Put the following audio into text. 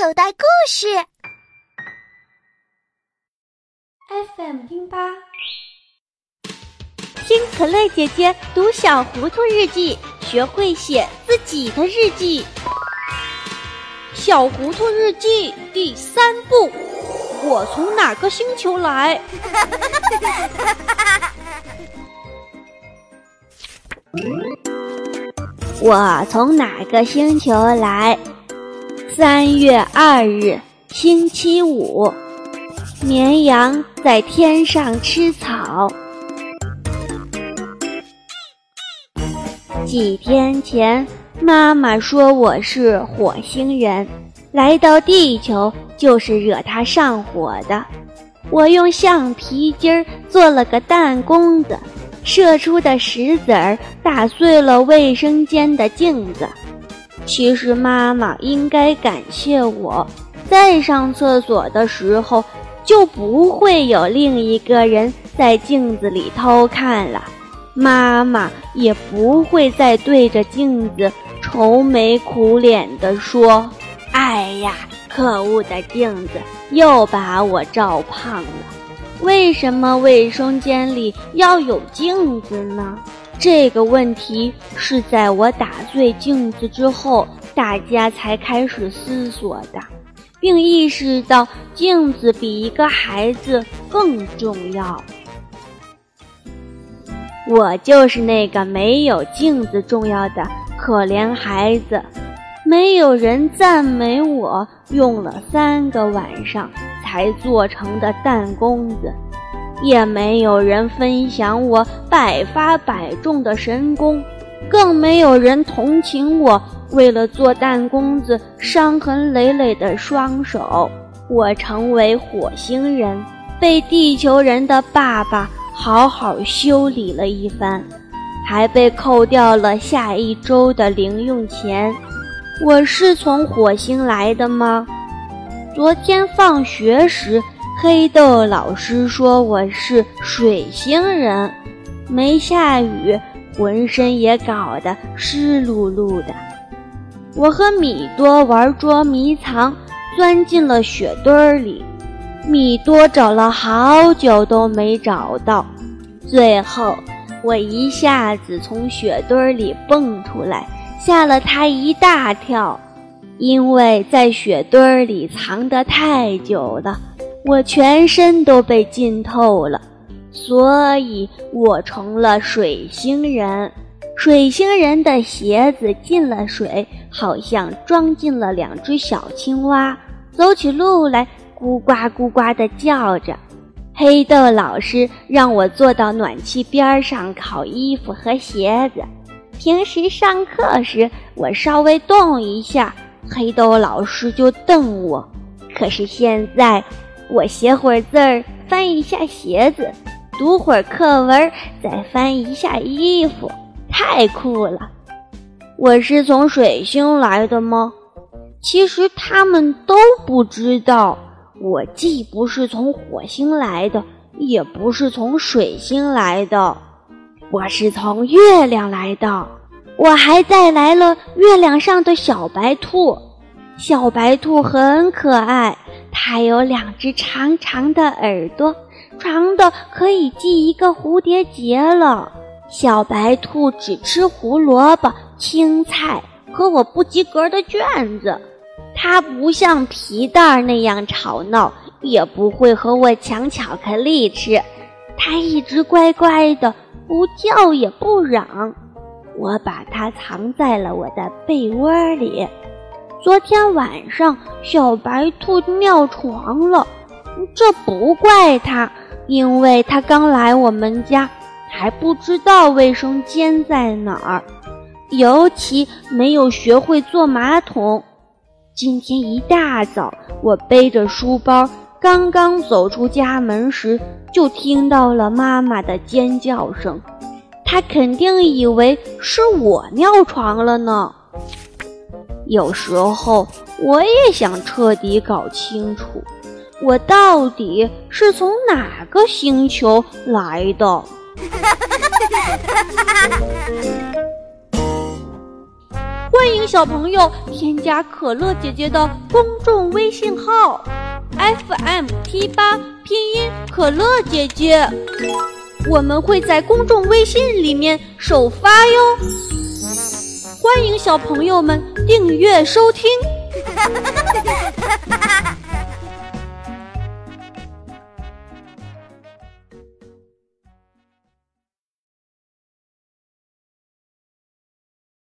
口袋故事。FM 听吧，听可乐姐姐读《小糊涂日记》，学会写自己的日记。《小糊涂日记》第三部：我从哪个星球来？我从哪个星球来？三月二日，星期五。绵羊在天上吃草。几天前，妈妈说我是火星人，来到地球就是惹她上火的。我用橡皮筋儿做了个弹弓子。射出的石子儿打碎了卫生间的镜子。其实妈妈应该感谢我，在上厕所的时候就不会有另一个人在镜子里偷看了，妈妈也不会再对着镜子愁眉苦脸地说：“哎呀，可恶的镜子又把我照胖了。”为什么卫生间里要有镜子呢？这个问题是在我打碎镜子之后，大家才开始思索的，并意识到镜子比一个孩子更重要。我就是那个没有镜子重要的可怜孩子，没有人赞美我用了三个晚上。才做成的弹弓子，也没有人分享我百发百中的神功，更没有人同情我为了做弹弓子伤痕累累的双手。我成为火星人，被地球人的爸爸好好修理了一番，还被扣掉了下一周的零用钱。我是从火星来的吗？昨天放学时，黑豆老师说我是水星人。没下雨，浑身也搞得湿漉漉的。我和米多玩捉迷藏，钻进了雪堆里。米多找了好久都没找到，最后我一下子从雪堆里蹦出来，吓了他一大跳。因为在雪堆里藏得太久了，我全身都被浸透了，所以我成了水星人。水星人的鞋子进了水，好像装进了两只小青蛙，走起路来咕呱咕呱地叫着。黑豆老师让我坐到暖气边上烤衣服和鞋子。平时上课时，我稍微动一下。黑豆老师就瞪我，可是现在我写会儿字儿，翻一下鞋子，读会儿课文，再翻一下衣服，太酷了！我是从水星来的吗？其实他们都不知道，我既不是从火星来的，也不是从水星来的，我是从月亮来的。我还带来了月亮上的小白兔，小白兔很可爱，它有两只长长的耳朵，长的可以系一个蝴蝶结了。小白兔只吃胡萝卜、青菜和我不及格的卷子，它不像皮蛋那样吵闹，也不会和我抢巧克力吃，它一直乖乖的，不叫也不嚷。我把它藏在了我的被窝里。昨天晚上，小白兔尿床了，这不怪它，因为它刚来我们家，还不知道卫生间在哪儿，尤其没有学会坐马桶。今天一大早，我背着书包，刚刚走出家门时，就听到了妈妈的尖叫声。他肯定以为是我尿床了呢。有时候我也想彻底搞清楚，我到底是从哪个星球来的。欢迎小朋友添加可乐姐姐的公众微信号，FM T 八拼音可乐姐姐，我们会在公众微信里面首发哟。欢迎小朋友们订阅收听。